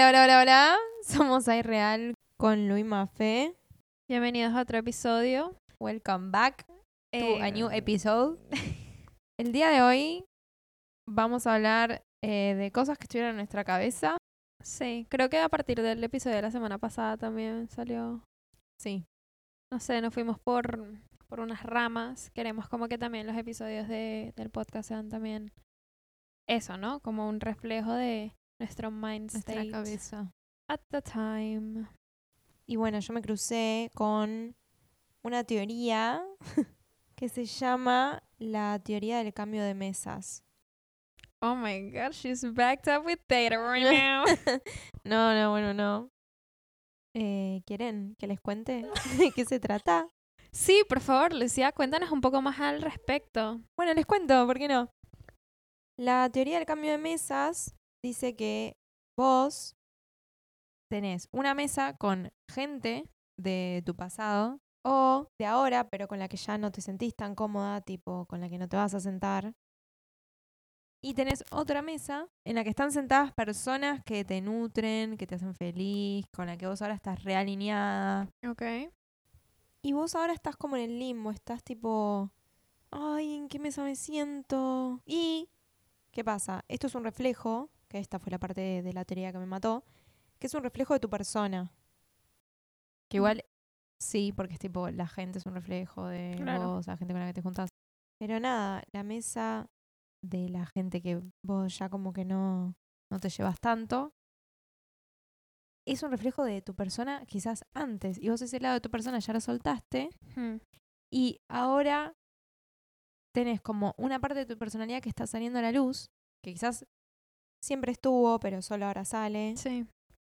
Hola, hola, hola, hola. Somos Real con Luis Mafé. Bienvenidos a otro episodio. Welcome back to a new Eh, episode. El día de hoy vamos a hablar eh, de cosas que estuvieron en nuestra cabeza. Sí, creo que a partir del episodio de la semana pasada también salió, Sí, no sé, nos fuimos por, por unas ramas. Queremos como que también los episodios de, del podcast sean también eso, ¿no? Como un reflejo de nuestro mind nuestra state cabeza. at the time. Y bueno, yo me crucé con una teoría que se llama la teoría del cambio de mesas. Oh my god, she's backed up with data right now. No, no, bueno, no. Eh, ¿Quieren que les cuente de qué se trata? sí, por favor, Lucía, cuéntanos un poco más al respecto. Bueno, les cuento, ¿por qué no? La teoría del cambio de mesas dice que vos tenés una mesa con gente de tu pasado o de ahora, pero con la que ya no te sentís tan cómoda, tipo con la que no te vas a sentar. Y tenés otra mesa en la que están sentadas personas que te nutren, que te hacen feliz, con la que vos ahora estás realineada. Ok. Y vos ahora estás como en el limbo, estás tipo, ay, ¿en qué mesa me siento? Y, ¿qué pasa? Esto es un reflejo, que esta fue la parte de, de la teoría que me mató, que es un reflejo de tu persona. Que igual, sí, porque es tipo, la gente es un reflejo de Claro. vos, la gente con la que te juntás. Pero nada, la mesa de la gente que vos ya como que no, no te llevas tanto, es un reflejo de tu persona quizás antes. Y vos ese lado de tu persona ya lo soltaste. Hmm. Y ahora tenés como una parte de tu personalidad que está saliendo a la luz, que quizás siempre estuvo, pero solo ahora sale, Sí.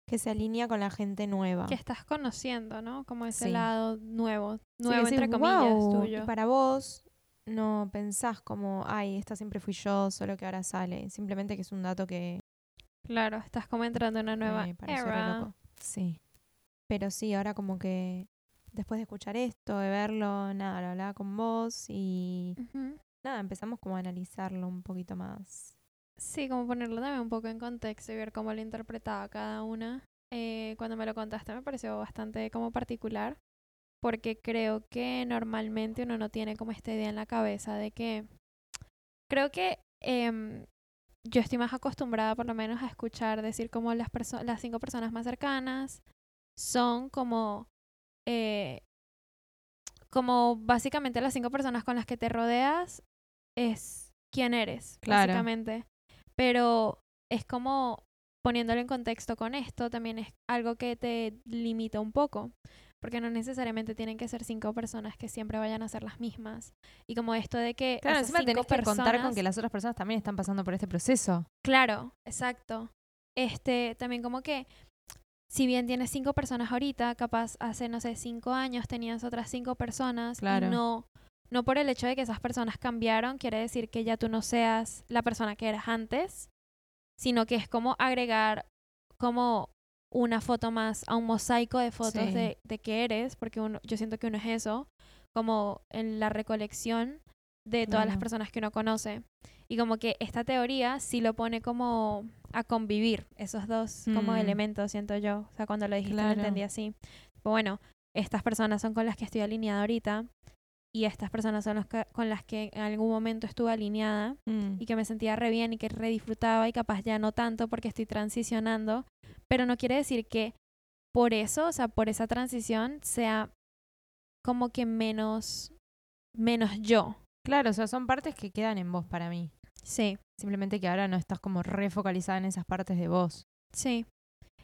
que se alinea con la gente nueva. que estás conociendo, ¿no? Como ese Sí. lado nuevo, Sí, nuevo decís, entre comillas y tuyo. para vos no pensás como, ay, esta siempre fui yo, solo que ahora sale. Simplemente que es un dato que Claro, estás como entrando en una nueva re era. loco. Sí. Pero sí, ahora como que después de escuchar esto, de verlo, nada, lo hablaba con vos y Ujú. nada, empezamos como a analizarlo un poquito más. Sí, como ponerlo también un poco en contexto y ver cómo lo interpretaba cada una. Eh, cuando me lo contaste me pareció bastante como particular, porque creo que normalmente uno no tiene como esta idea en la cabeza de que creo que em, yo estoy más acostumbrada por lo menos a escuchar decir como las perso- las cinco personas más cercanas son como eh, como básicamente las cinco personas con las que te rodeas es quién eres, Claro. básicamente. Pero es como poniéndolo en contexto con esto, también es algo que te limita un poco. Porque no necesariamente tienen que ser cinco personas que siempre vayan a ser las mismas. Y como esto de que. Claro, encima cinco tenés que contar con que las otras personas también están pasando por este proceso. Claro, exacto. Este, también como que, si bien tienes cinco personas ahorita, capaz hace, no sé, cinco años tenías otras cinco personas. y Claro. no, no por el hecho de que esas personas cambiaron, quiere decir que ya tú no seas la persona que eras antes, sino que es como agregar como una foto más a un mosaico de fotos Sí. de, de que eres, porque uno, yo siento que uno es eso, como en la recolección de todas las personas que uno conoce. Y como que esta teoría sí lo pone como a convivir esos dos como Mm. elementos, siento yo. O sea, cuando lo dijiste lo Claro. entendí así. Pero bueno, estas personas son con las que estoy alineada ahorita y estas personas son las que- con las que en algún momento estuve alineada Mm. y que me sentía re bien y que re disfrutaba y capaz ya no tanto porque estoy transicionando. Pero no quiere decir que por eso, o sea, por esa transición sea como que menos, menos yo. Claro, o sea, son partes que quedan en vos para mí. Sí. Simplemente que ahora no estás como refocalizada en esas partes de vos. Sí.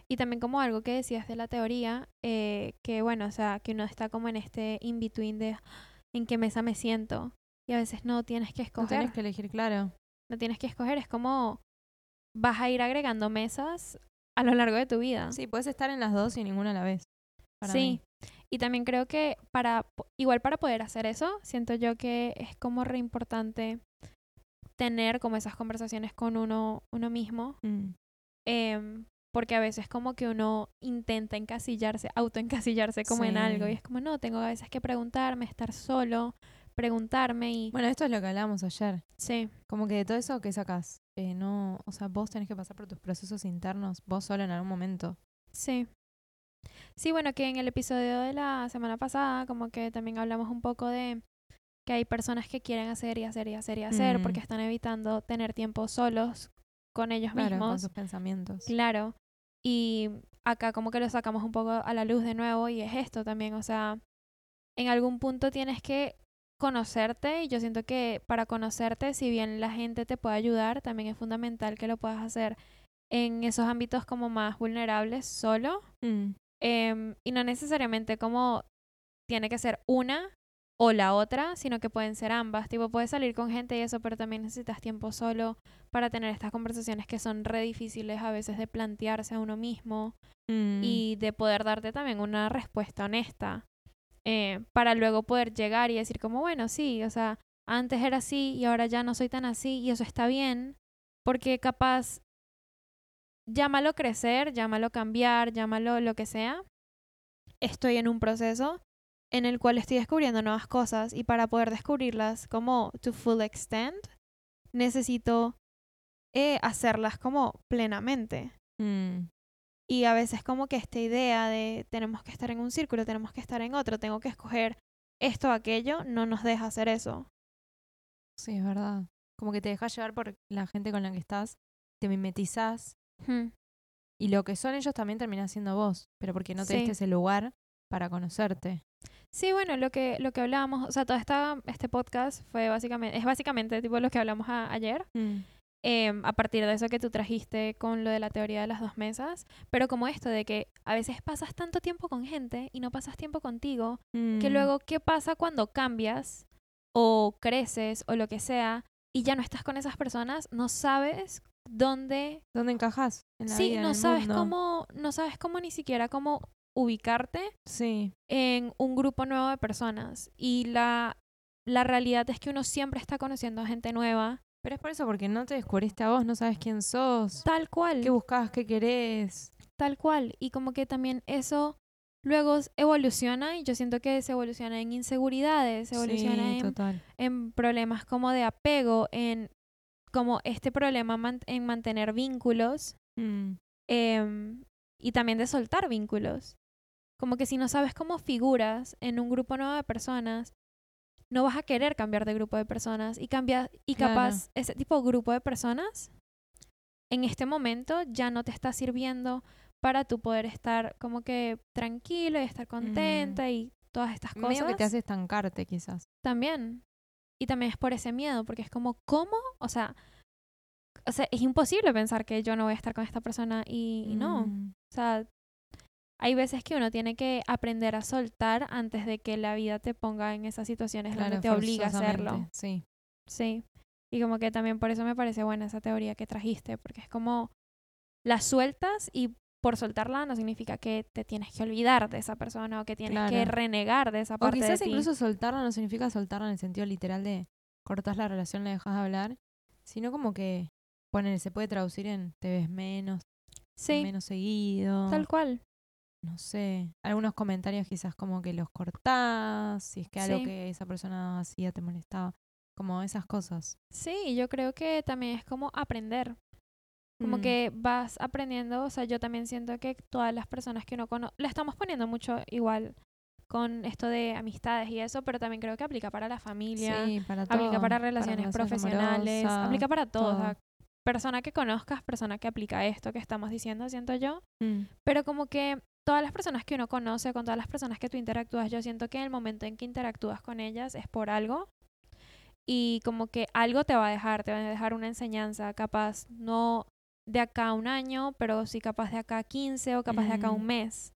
Y también como algo que decías de la teoría, eh, que bueno, o sea, que uno está como en este in-between de en qué mesa me siento. Y a veces no tienes que No escoger. tenés que elegir, claro. No tienes que escoger. Es como vas a ir agregando mesas a lo largo de tu vida. Sí, puedes estar en las dos y ninguna a la vez. para sí. mí. Y también creo que para, igual para poder hacer eso, siento yo que es como re importante tener como esas conversaciones con uno, uno mismo. Mm. em, porque a veces como que uno intenta encasillarse, autoencasillarse como en algo. Y es como, no, tengo a veces que preguntarme, estar solo, preguntarme y... Bueno, esto es lo que hablábamos ayer. Sí, Como que de todo eso, ¿qué sacás? eh, no, o sea, vos tenés que pasar por tus procesos internos, vos solo en algún momento. Sí. Sí, bueno, que en el episodio de la semana pasada, como que también hablamos un poco de que hay personas que quieren hacer y hacer y hacer y hacer porque están evitando tener tiempo solos con ellos Claro, con mismos. sus pensamientos. Claro. Y acá como que lo sacamos un poco a la luz de nuevo y es esto también, o sea, en algún punto tienes que conocerte y yo siento que para conocerte, si bien la gente te puede ayudar, también es fundamental que lo puedas hacer en esos ámbitos como más vulnerables solo Mm, Em, y no necesariamente como tiene que ser una o la otra, sino que pueden ser ambas. Tipo, puedes salir con gente y eso, pero también necesitas tiempo solo para tener estas conversaciones que son re difíciles a veces de plantearse a uno mismo mm, y de poder darte también una respuesta honesta eh, para luego poder llegar y decir como, bueno, sí, o sea, antes era así y ahora ya no soy tan así y eso está bien, porque capaz, llámalo crecer, llámalo cambiar, llámalo lo que sea, estoy en un proceso en el cual estoy descubriendo nuevas cosas y para poder descubrirlas como to full extent, necesito eh, hacerlas como plenamente. mm, Y a veces como que esta idea de tenemos que estar en un círculo, tenemos que estar en otro, tengo que escoger esto o aquello, no nos deja hacer eso. sí, es verdad. Como que te dejas llevar por la gente con la que estás, te mimetizás y lo que son ellos también termina siendo vos, pero porque no te Sí. diste ese lugar para conocerte. Sí, bueno, lo que, lo que hablábamos, o sea, todo esta, este podcast fue básicamente, es básicamente tipo lo que hablamos a- ayer, Mm, em, a partir de eso que tú trajiste con lo de la teoría de las dos mesas, pero como esto de que a veces pasas tanto tiempo con gente y no pasas tiempo contigo, que mm, luego, ¿qué pasa cuando cambias o creces o lo que sea y ya no estás con esas personas? No sabes dónde ¿Dónde encajas? En la sí, vida, en no el sabes mundo? cómo, no sabes cómo ni siquiera cómo ubicarte Sí, en un grupo nuevo de personas. Y la, la realidad es que uno siempre está conociendo a gente nueva, pero es por eso, porque no te descubriste a vos, no sabes quién sos, tal cual, qué buscas, qué querés. tal cual. Y como que también eso luego evoluciona y yo siento que se evoluciona en inseguridades, se evoluciona sí, en, total. en problemas como de apego, en como este problema man- en mantener vínculos Mm, em, y también de soltar vínculos. Como que si no sabes cómo figuras en un grupo nuevo de personas, no vas a querer cambiar de grupo de personas y cambia y Claro. capaz ese tipo de grupo de personas en este momento ya no te está sirviendo para tu poder estar como que tranquilo y estar contenta y todas estas cosas. Medio que te hace estancarte, quizás. También. Y también es por ese miedo, porque es como, ¿cómo? O sea, o sea, es imposible pensar que yo no voy a estar con esta persona y, y no. Mm, O sea, hay veces que uno tiene que aprender a soltar antes de que la vida te ponga en esas situaciones claro, donde te obliga a hacerlo. Sí. Sí. Y como que también por eso me parece buena esa teoría que trajiste, porque es como la sueltas y por soltarla no significa que te tienes que olvidar de esa persona o que tienes que renegar de esa O parte de quizás ti. incluso soltarla no significa soltarla en el sentido literal de cortas la relación, le dejas de hablar, sino como que, poner, se puede traducir en te ves menos, sí, menos seguido. tal cual. No sé, algunos comentarios quizás como que los cortás, si es que algo Sí. que esa persona hacía te molestaba, como esas cosas. Sí, yo creo que también es como aprender. Como Mm, que vas aprendiendo, o sea, yo también siento que todas las personas que uno conoce, le estamos poniendo mucho igual con esto de amistades y eso, pero también creo que aplica para la familia, sí, para aplica todo, para relaciones profesionales, amorosas, aplica para todo. O todo. sea, persona que conozcas, persona que aplica esto que estamos diciendo, siento yo. Mm, Pero como que todas las personas que uno conoce, con todas las personas que tú interactúas, yo siento que en el momento en que interactúas con ellas es por algo. Y como que algo te va a dejar, te va a dejar una enseñanza, capaz no de acá a un año, pero sí capaz de acá a 15 o capaz de acá a un mes.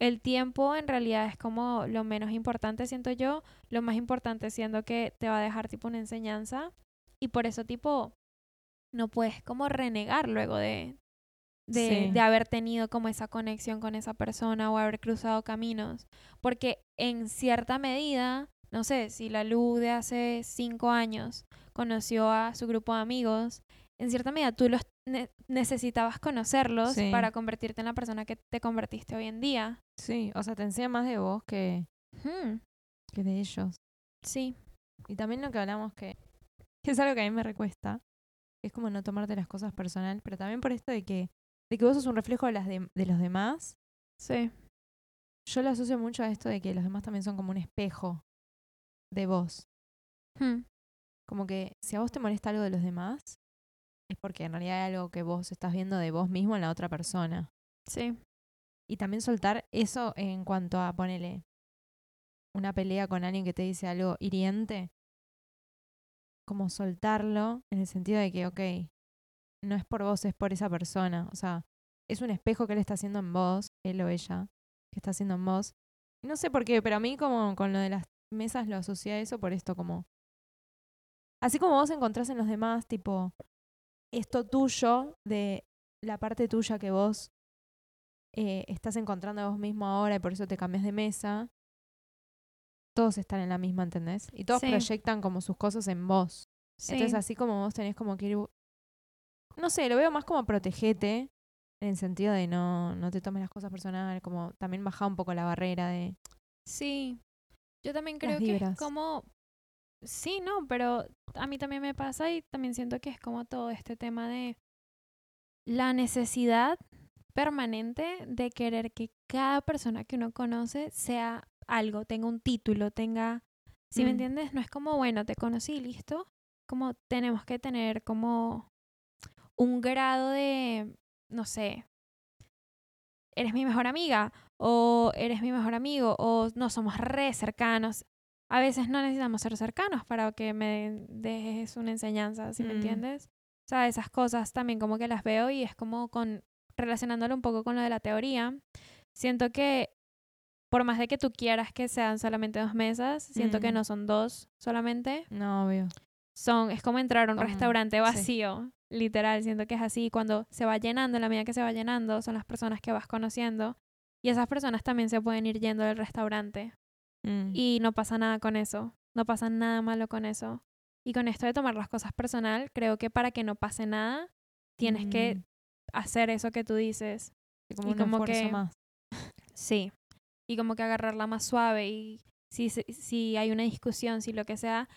El tiempo en realidad es como lo menos importante, siento yo. Lo más importante siendo que te va a dejar tipo una enseñanza. Y por eso tipo no puedes como renegar luego de, de, Sí. de haber tenido como esa conexión con esa persona o haber cruzado caminos. Porque en cierta medida, no sé, si la Lu de hace cinco años conoció a su grupo de amigos, en cierta medida tú los ne- necesitabas conocerlos Sí. para convertirte en la persona que te convertiste hoy en día. Sí, o sea, te enseña más de vos que, Hmm, que de ellos. Sí, Y también lo que hablamos que, que es algo que a mí me recuesta, Es como no tomarte las cosas personal, pero también por esto de que, de que vos sos un reflejo de, las de, de los demás. Sí. Yo lo asocio mucho a esto de que los demás también son como un espejo de vos. Hmm. Como que si a vos te molesta algo de los demás, es porque en realidad hay algo que vos estás viendo de vos mismo en la otra persona. Sí. Y también soltar eso en cuanto a ponerle una pelea con alguien que te dice algo hiriente. Como soltarlo en el sentido de que, ok, no es por vos, es por esa persona. O sea, es un espejo que él está haciendo en vos, él o ella, que está haciendo en vos. No sé por qué, pero a mí como con lo de las mesas lo asocié a eso por esto, como... Así como vos encontrás en los demás, tipo, esto tuyo, de la parte tuya que vos eh, estás encontrando a vos mismo ahora y por eso te cambias de mesa, todos están en la misma, ¿entendés? Y todos Sí. proyectan como sus cosas en vos. Sí. Entonces, así como vos tenés como que ir. No sé, lo veo más como protegete, en el sentido de no, no te tomes las cosas personales, como también bajar un poco la barrera de. Sí. Yo también creo que es como... Sí, no, pero a mí también me pasa y también siento que es como todo este tema de la necesidad permanente de querer que cada persona que uno conoce sea algo, tenga un título, tenga... Si me Mm. entiendes, no es como, bueno, te conocí listo. Como tenemos que tener como un grado de, no sé, eres mi mejor amiga o eres mi mejor amigo o no somos re cercanos. A veces no necesitamos ser cercanos para que me dejes una enseñanza, ¿sí me Mm. entiendes? O sea, esas cosas también como que las veo y es como con relacionándolo un poco con lo de la teoría. Siento que por más de que tú quieras que sean solamente dos mesas, siento que Mm. no son dos solamente. No, obvio. Son, es como entrar a un Como- restaurante vacío, literal, siento que es así. Cuando se va llenando, en la medida que se va llenando, son las personas que vas conociendo. Y esas personas también se pueden ir yendo del restaurante. Mm. Y no pasa nada con eso. No pasa nada malo con eso. Y con esto de tomar las cosas personal, creo que para que no pase nada, tienes que Mm. hacer eso que tú dices. Como y un como esfuerzo que- más. Sí. Y como que agarrarla más suave. Y si, si hay una discusión, si lo que sea,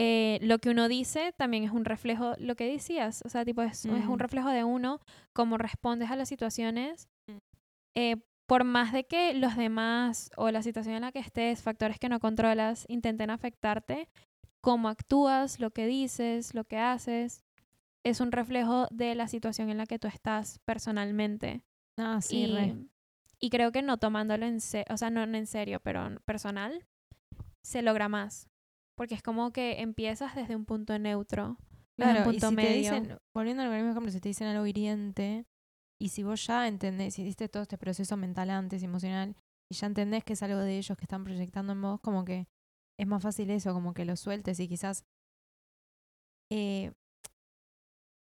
eh, lo que uno dice también es un reflejo, lo que decías. O sea, tipo, es, es un reflejo de uno, cómo respondes a las situaciones. Mm. Eh, por más de que los demás o la situación en la que estés, factores que no controlas, intenten afectarte, cómo actúas, lo que dices, lo que haces, es un reflejo de la situación en la que tú estás personalmente. Ah, sí, y, re. y creo que no tomándolo en serio, o sea, no en serio, pero personal, se logra más. Porque es como que empiezas desde un punto neutro, desde Claro, un y punto si te medio. dicen, volviendo al mismo ejemplo, si te dicen algo hiriente, y si vos ya entendés, si hiciste todo este proceso mental antes, emocional, y ya entendés que es algo de ellos que están proyectando en vos, como que es más fácil eso, como que lo sueltes y quizás eh,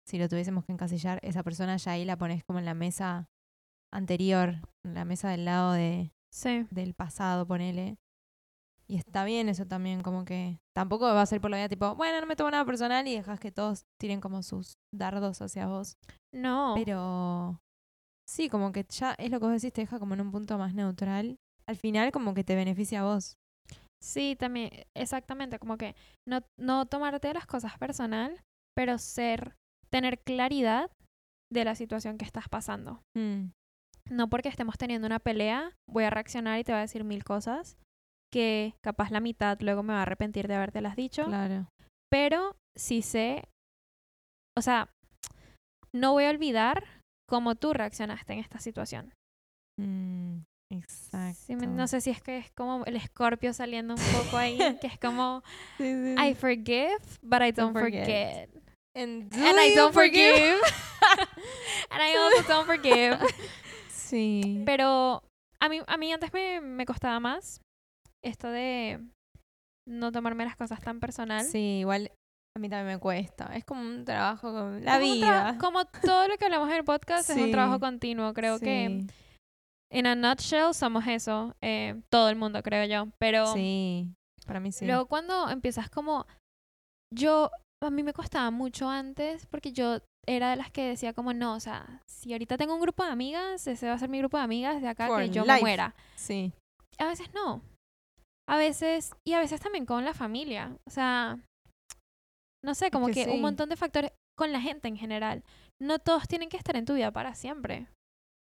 si lo tuviésemos que encasillar, esa persona ya ahí la pones como en la mesa anterior, en la mesa del lado de, Sí, del pasado, ponele. Y está bien eso también, como que tampoco va a ser por la vida tipo, bueno, no me tomo nada personal y dejas que todos tiren como sus dardos hacia vos. no. Pero sí, como que ya es lo que vos decís, te deja como en un punto más neutral. Al final como que te beneficia a vos. Sí, también, exactamente, como que no, no tomarte las cosas personal, pero ser, tener claridad de la situación que estás pasando. Mm, No porque estemos teniendo una pelea, voy a reaccionar y te voy a decir mil cosas que capaz la mitad luego me va a arrepentir de haberte las dicho. claro. pero sí sé, o sea, no voy a olvidar cómo tú reaccionaste en esta situación. Mm, exacto. Sí, no sé si es que es como el escorpio saliendo un poco ahí, que es como, Sí, sí, I forgive, but I don't Don't forget. forget. And, And I don't forgive. And I also don't forgive. sí. Pero a mí, a mí antes me, me costaba más esto de no tomarme las cosas tan personal. Sí, igual a mí también me cuesta. Es como un trabajo con la vida. Como todo lo que hablamos en el podcast es un trabajo continuo. Creo que en a nutshell somos eso. eh, todo el mundo, creo yo. Pero Sí, para mí sí. luego cuando empiezas como... Yo, a mí me costaba mucho antes porque yo era de las que decía como, no, o sea, si ahorita tengo un grupo de amigas, ese va a ser mi grupo de amigas de acá For que yo life. me muera. Sí. A veces no. A veces, y a veces también con la familia. O sea, no sé, como que que, un montón de factores. con la gente en general. No todos tienen que estar en tu vida para siempre.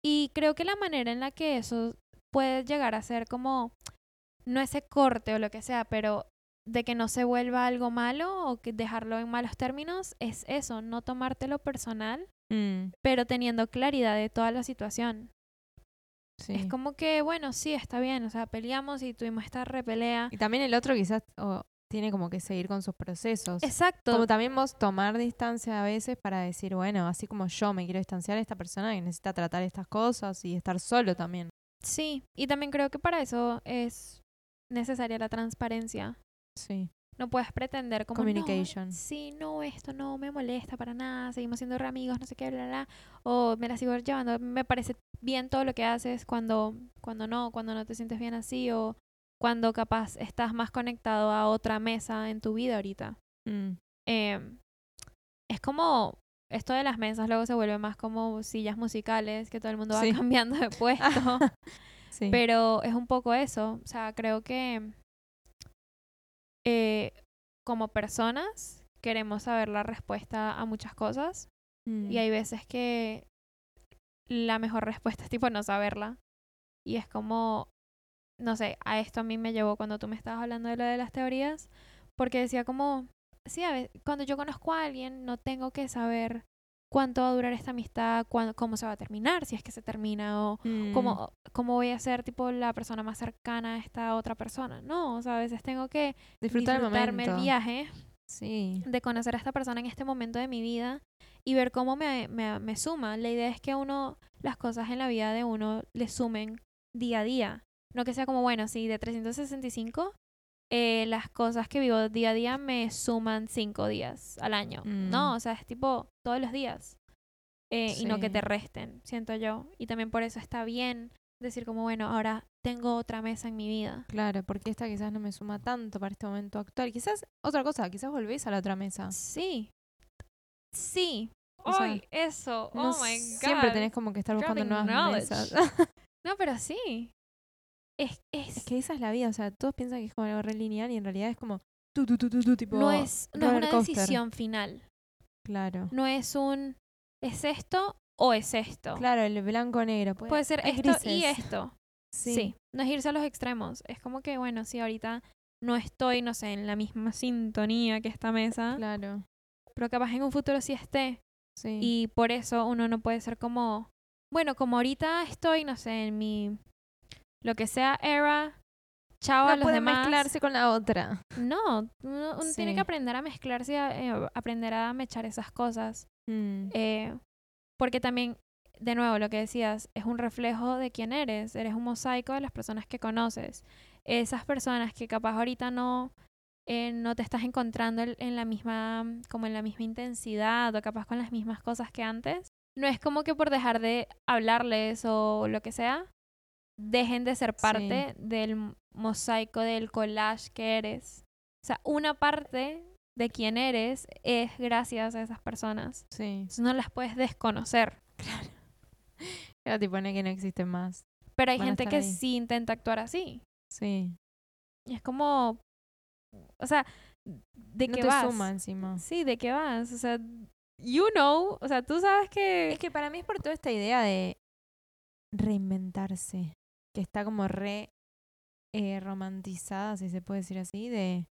Y creo que la manera en la que eso puede llegar a ser como, no ese corte o lo que sea, pero de que no se vuelva algo malo o que dejarlo en malos términos, es eso, no tomártelo personal, Mm, pero teniendo claridad de toda la situación. Sí. Es como que, bueno, sí, está bien, o sea, peleamos y tuvimos esta repelea. Y también el otro quizás tiene como que seguir con sus procesos. Exacto. Como también vos tomar distancia a veces para decir, bueno, así como yo me quiero distanciar esta persona que necesita tratar estas cosas y estar solo también. Sí, y también creo que para eso es necesaria la transparencia. Sí. No puedes pretender como Communication. No, sí, no, esto no me molesta para nada, seguimos siendo re amigos, no sé qué, bla, bla, o me la sigo llevando, me parece bien todo lo que haces cuando, cuando no, cuando no te sientes bien así, o cuando capaz estás más conectado a otra mesa en tu vida ahorita. Mm, Em, es como esto de las mesas luego se vuelve más como sillas musicales, que todo el mundo va cambiando de puesto. sí. Pero es un poco eso. O sea, creo que eh, como personas queremos saber la respuesta a muchas cosas. Mm, Y hay veces que la mejor respuesta es tipo no saberla. Y es como, no sé, a esto a mí me llevó cuando tú me estabas hablando de lo de las teorías. Porque decía como, sí, a veces, cuando yo conozco a alguien no tengo que saber cuánto va a durar esta amistad, cuándo, cómo se va a terminar, si es que se termina o mm, cómo, cómo voy a ser tipo la persona más cercana a esta otra persona. No, o sea, a veces tengo que disfrutar el disfrutarme el momento. viaje Sí. de conocer a esta persona en este momento de mi vida y ver cómo me, me, me suma. La idea es que uno, las cosas en la vida de uno le sumen día a día. No que sea como, bueno, si de 365, eh, las cosas que vivo día a día me suman cinco días al año. Mm. No, o sea, es tipo todos los días. Eh, Y no que te resten, siento yo. Y también por eso está bien decir como, bueno, ahora tengo otra mesa en mi vida. Claro, porque esta quizás no me suma tanto para este momento actual. Quizás otra cosa, quizás volvés a la otra mesa. Sí. Sí. O sea, Ay, eso. No oh my God. Siempre tenés como que estar buscando Dropping nuevas mesas. No, pero sí. Es, es, es que esa es la vida, o sea, todos piensan que es como algo re lineal y en realidad es como tu, tu, tu, tu, tipo no es, no es una coaster. decisión final. Claro. No es un ¿es esto o es esto? Claro, el blanco negro. Puede, Puede ser esto y esto. Sí. Sí. No es irse a los extremos. Es como que, bueno, si ahorita no estoy, no sé, en la misma sintonía que esta mesa, Claro. pero capaz en un futuro sí esté. Sí. Y por eso uno no puede ser como, bueno, como ahorita estoy, no sé, en mi, lo que sea, era, chao a no los puede demás. mezclarse con la otra. No, uno, uno tiene que aprender a mezclarse, y a, eh, aprender a mechar esas cosas. Mm, Eh, porque también, de nuevo, lo que decías, es un reflejo de quién eres. Eres un mosaico de las personas que conoces. Esas personas que capaz ahorita no, eh, no te estás encontrando en, en la misma, como en la misma intensidad o capaz con las mismas cosas que antes. No es como que por dejar de hablarles o lo que sea, dejen de ser parte del mosaico, del collage que eres. O sea, una parte de quién eres es gracias a esas personas. sí. Entonces no las puedes desconocer. Claro, tipo, no es que no existe más. Pero hay Van gente que ahí. sí intenta actuar así. Sí. Y es como. O sea, ¿de no qué te vas? suma encima. Sí, ¿de qué vas? O sea, you know. O sea, tú sabes que. Es que para mí es por toda esta idea de reinventarse, que está como re eh, romantizada, si se puede decir así, de,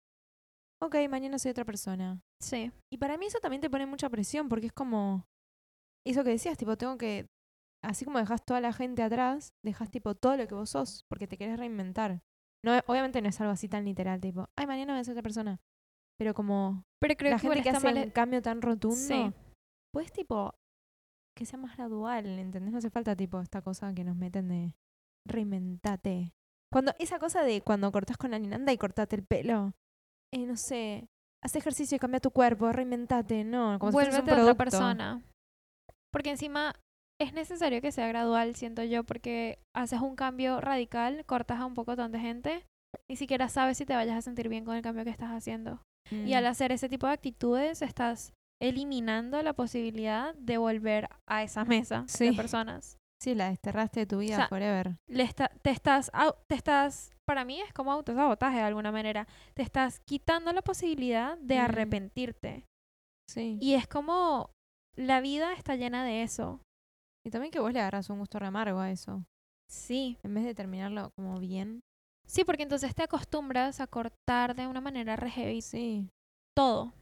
ok, mañana soy otra persona. Sí. Y para mí eso también te pone mucha presión, porque es como, eso que decías, tipo, tengo que, así como dejas toda la gente atrás, dejas tipo todo lo que vos sos, porque te querés reinventar. No, obviamente no es algo así tan literal, tipo, ay, mañana voy a ser otra persona. Pero como Pero creo la que gente que hace mal- un cambio tan rotundo, Sí. pues tipo que sea más gradual, ¿entendés? No hace falta tipo esta cosa que nos meten de reinventate. Cuando esa cosa de cuando cortás con la ninanda y cortate el pelo, eh, no sé, haz ejercicio y cambia tu cuerpo, reinventate, no, como si un Vuélvete otra persona. Porque encima es necesario que sea gradual, siento yo, porque haces un cambio radical, cortas a un poco de gente, ni siquiera sabes si te vayas a sentir bien con el cambio que estás haciendo. Y al Mm, hacer ese tipo de actitudes, estás eliminando la posibilidad de volver a esa mesa Sí. de personas. Sí, la desterraste de tu vida sea, forever. Le está- te estás, te estás, para mí es como autosabotaje de alguna manera. Te estás quitando la posibilidad de Mm. arrepentirte. Sí. Y es como la vida está llena de eso. Y también que vos le agarras un gusto re amargo a eso. Sí. En vez de terminarlo como bien. Sí, porque entonces te acostumbras a cortar de una manera re heavy Sí. todo.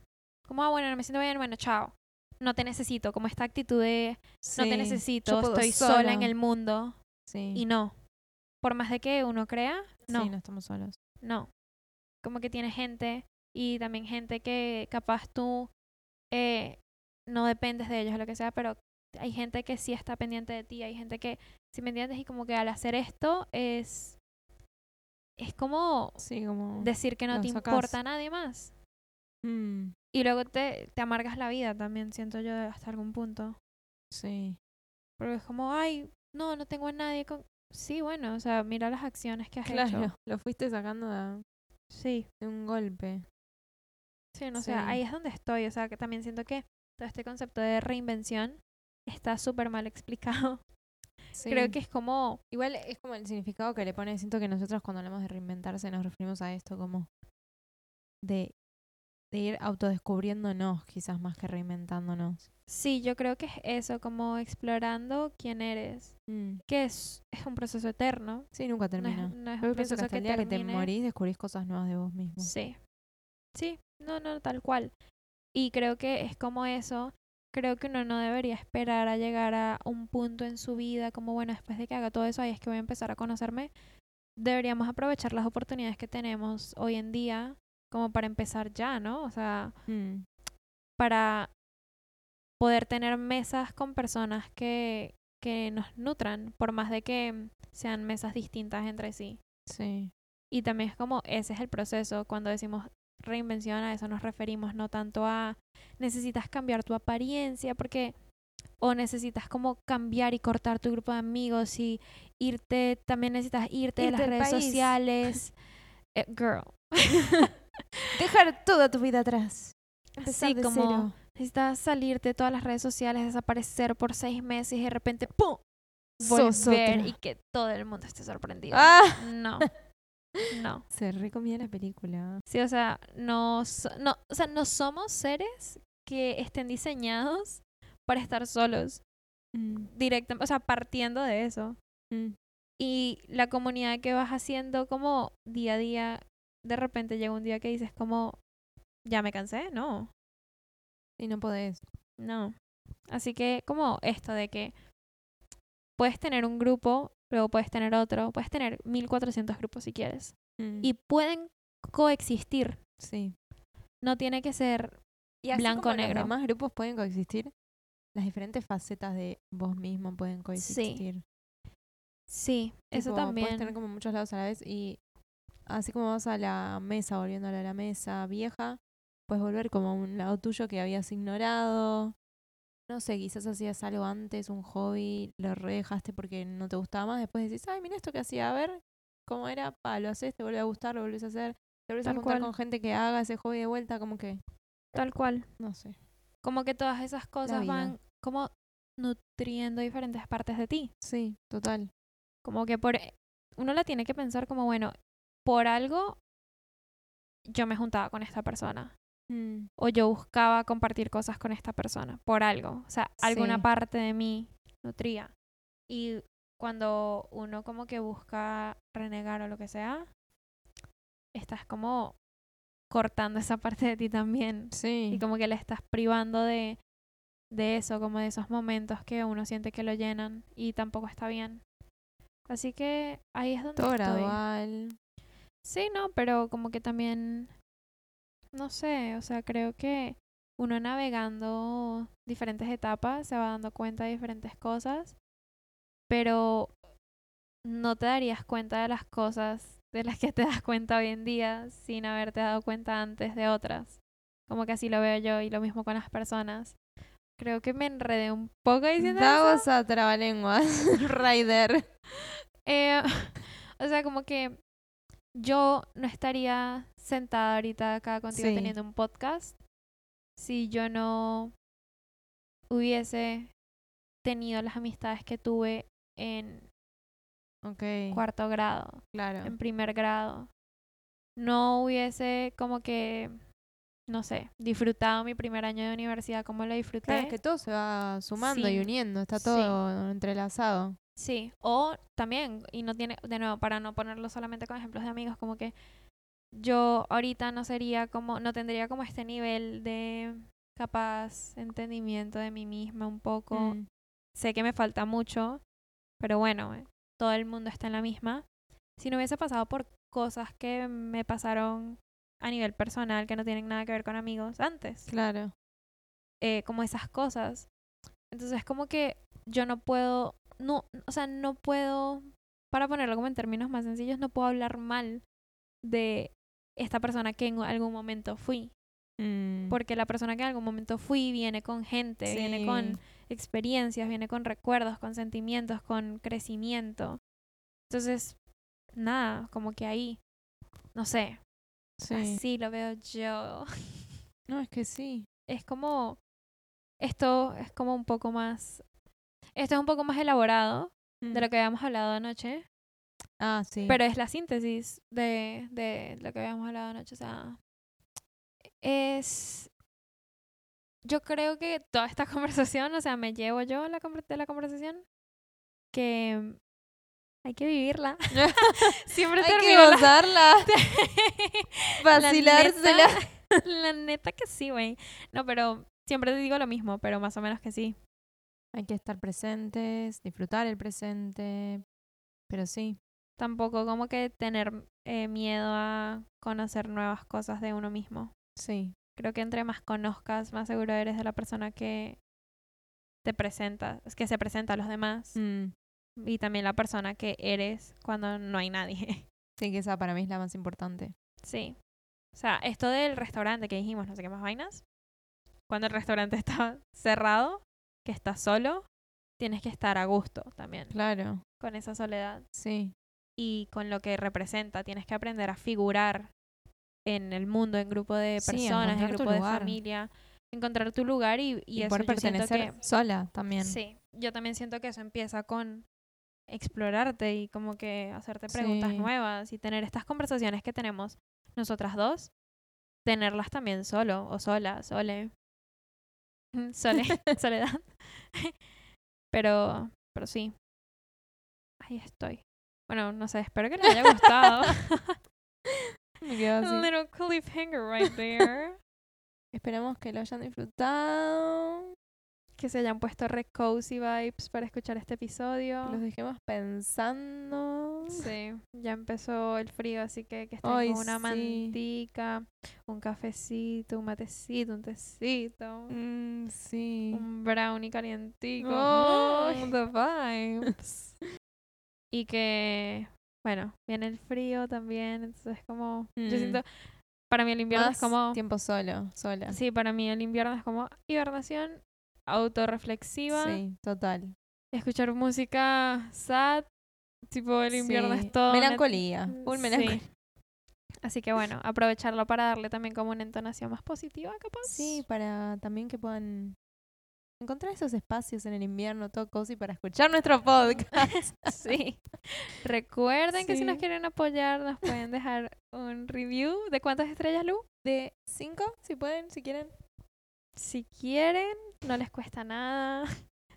Como, ah, bueno, no me siento bien, bueno, chao. No te necesito, como esta actitud de no te necesito, estoy sola en el mundo. Sí. Y no. Por más de que uno crea, no, Sí, no estamos solos. no. Como que tienes gente y también gente que capaz tú eh, no dependes de ellos o lo que sea, pero hay gente que sí está pendiente de ti, hay gente que, si me entiendes, y como que al hacer esto es, es como Sí, como. decir que no te importa a nadie más. Mm, Y luego te, te amargas la vida también, siento yo, hasta algún punto. sí. Porque es como, ay, no, no tengo a nadie con... Sí, bueno, o sea, mira las acciones que has Claro. hecho. Lo fuiste sacando de, Sí, de un golpe. sí, no Sí. sé, ahí es donde estoy. O sea, que también siento que todo este concepto de reinvención está súper mal explicado. Creo que es como, Igual es como el significado que le pone. Siento que nosotros cuando hablamos de reinventarse nos referimos a esto como de, de ir autodescubriéndonos, quizás más que reinventándonos. sí, yo creo que es eso, como explorando quién eres. Mm, Que es, es un proceso eterno. Sí, nunca No es, termina. no es Yo un pienso que hasta que el día que te termine. morís descubrís cosas nuevas de vos mismo. Sí. Sí, no, no, tal cual. Y creo que es como eso. Creo que uno no debería esperar a llegar a un punto en su vida como, bueno, después de que haga todo eso, ahí es que voy a empezar a conocerme. Deberíamos aprovechar las oportunidades que tenemos hoy en día como para empezar ya, ¿no? O sea, Mm, para poder tener mesas con personas que, que nos nutran, por más de que sean mesas distintas entre sí. Sí. Y también es como ese es el proceso. Cuando decimos reinvención, a eso nos referimos, no tanto a necesitas cambiar tu apariencia, porque o necesitas como cambiar y cortar tu grupo de amigos y irte, también necesitas irte, de Irte las del redes país. sociales. Eh, girl. Dejar toda tu vida atrás. Empezar Así como cero. necesitas salirte de todas las redes sociales, desaparecer por seis meses y de repente ¡pum! Volver y que todo el mundo esté sorprendido. ¡Ah! No. No. Se recomía la película. Sí, o sea, no, no, o sea, no somos seres que estén diseñados para estar solos, Mm, directamente, o sea, partiendo de eso. mm. Y la comunidad que vas haciendo como día a día, de repente llega un día que dices como, ya me cansé, no, Y no podés. no. Así que como esto de que puedes tener un grupo, luego puedes tener otro, puedes tener 1400 grupos si quieres. Mm, Y pueden coexistir, sí. no tiene que ser Y así blanco como negro. Los demás grupos pueden coexistir. Las diferentes facetas de vos mismo pueden coexistir. Sí, eso Tipo, también. Puedes tener como muchos lados a la vez y así como vas a la mesa, volviéndole a la mesa vieja, puedes volver como a un lado tuyo que habías ignorado. No sé, quizás hacías algo antes, un hobby, lo re dejaste porque no te gustaba más. Después decís, ay, mira esto que hacía, a ver cómo era, pa, lo haces, te vuelve a gustar, lo volvés a hacer. Te vuelves a juntar cual. con gente que haga ese hobby de vuelta, como que, Tal cual. no sé. Como que todas esas cosas van como nutriendo diferentes partes de ti. Sí, total. Como que por uno la tiene que pensar como, bueno, por algo yo me juntaba con esta persona Mm, o yo buscaba compartir cosas con esta persona, por algo. O sea, alguna Sí. parte de mí nutría. Y cuando uno como que busca renegar o lo que sea, estás como cortando esa parte de ti también. Sí. Y como que le estás privando de, de eso, como de esos momentos que uno siente que lo llenan y tampoco está bien. Así que ahí es donde Todo estoy. gradual. Sí, no, pero como que también, no sé, o sea, creo que uno navegando diferentes etapas se va dando cuenta de diferentes cosas, pero no te darías cuenta de las cosas de las que te das cuenta hoy en día sin haberte dado cuenta antes de otras. Como que así lo veo yo y lo mismo con las personas. Creo que me enredé un poco diciendo eso. Davos a trabalenguas. Rider. Eh, o sea, como que yo no estaría sentada ahorita acá contigo Sí. teniendo un podcast si yo no hubiese tenido las amistades que tuve en cuarto grado, Claro. en primer grado. No hubiese como que no sé, disfrutado mi primer año de universidad como lo disfruté. Claro, es que todo se va sumando y uniendo, está Sí. todo entrelazado. Sí, o también, y no tiene, de nuevo, para no ponerlo solamente con ejemplos de amigos, como que yo ahorita no sería como, no tendría como este nivel de capaz entendimiento de mí misma un poco. Mm, Sé que me falta mucho, pero bueno, eh, todo el mundo está en la misma. Si no hubiese pasado por cosas que me pasaron a nivel personal, que no tienen nada que ver con amigos antes, claro. eh, como esas cosas. Entonces, como que yo no puedo, no, o sea, no puedo, para ponerlo como en términos más sencillos, no puedo hablar mal de esta persona que en algún momento fui. Mm, Porque la persona que en algún momento fui viene con gente, viene con experiencias, viene con recuerdos, con sentimientos, con crecimiento. Entonces, nada, como que ahí, no sé, sí. así lo veo yo. No, es que sí. es como esto es como un poco más esto es un poco más elaborado de Mm. lo que habíamos hablado anoche Ah, sí. pero es la síntesis de, de lo que habíamos hablado anoche o sea es yo creo que toda esta conversación o sea me llevo yo la de la conversación que hay que vivirla siempre Hay que la- gozarla, La vacilársela. neta- la neta que sí güey no pero siempre te digo lo mismo pero más o menos que sí Hay que estar presentes, disfrutar el presente. Pero sí, tampoco como que tener eh, miedo a conocer nuevas cosas de uno mismo. sí. Creo que entre más conozcas, más seguro eres de la persona que te presenta, es que se presenta a los demás Mm, y también la persona que eres cuando no hay nadie. Sí, que esa para mí es la más importante. sí. O sea, esto del restaurante que dijimos, no sé qué más vainas. Cuando el restaurante está cerrado, que estás solo, tienes que estar a gusto también Claro, con esa soledad. sí. y con lo que representa. Tienes que aprender a figurar en el mundo, en grupo de Sí, personas, en grupo de familia, encontrar tu lugar y, y, Y, eso poder yo pertenecer que sola también. sí, yo también siento que eso empieza con explorarte y como que hacerte preguntas Sí. nuevas y tener estas conversaciones que tenemos nosotras dos, tenerlas también solo o sola, sole. Sole, soledad. pero, pero sí. Ahí estoy. Bueno, no sé, espero que les haya gustado. Me quedo A little cliffhanger right there. Esperamos que lo hayan disfrutado. que se hayan puesto re cozy vibes para escuchar este episodio. los dejemos pensando. Sí, ya empezó el frío, así que que estén con una sí. mantica, un cafecito, un matecito, un tecito, Mm, sí. un brownie calientico. Mm, the vibes. y que, bueno, viene el frío también, entonces como, yo Mm. siento, para mí el invierno Más es como, tiempo solo, sola. sí, para mí el invierno es como hibernación autorreflexiva. Sí, total. escuchar música sad, tipo el invierno Sí. es todo. Melancolía. Sí. melancolía. Así que bueno, aprovecharlo para darle también como una entonación más positiva, capaz. Sí, para también que puedan encontrar esos espacios en el invierno, todo cozy para escuchar nuestro podcast. Sí. Recuerden que si nos quieren apoyar, nos pueden dejar un review. ¿De cuántas estrellas, Lu? De cinco, si pueden, si quieren. Si quieren, no les cuesta nada.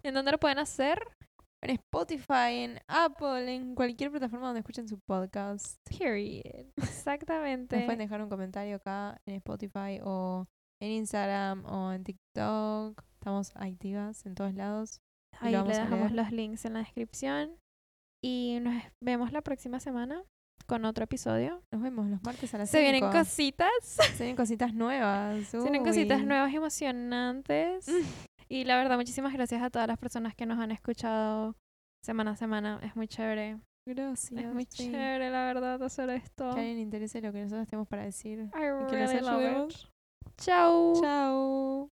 ¿En dónde lo pueden hacer? En Spotify, en Apple, en cualquier plataforma donde escuchen su podcast. Period. Nos Exactamente. pueden dejar un comentario acá en Spotify o en Instagram o en TikTok. Estamos activas en todos lados. Ahí le dejamos los links en la descripción. Y nos vemos la próxima semana con otro episodio. Nos vemos los martes a las Se vienen cositas. Se vienen cositas nuevas. Se vienen cositas nuevas emocionantes. Y la verdad, muchísimas gracias a todas las personas que nos han escuchado semana a semana. Es muy chévere. Gracias. es muy sí. chévere, la verdad, hacer esto. Que a alguien interese lo que nosotros tenemos para decir. I que los really love ayudemos. Chao. Chao.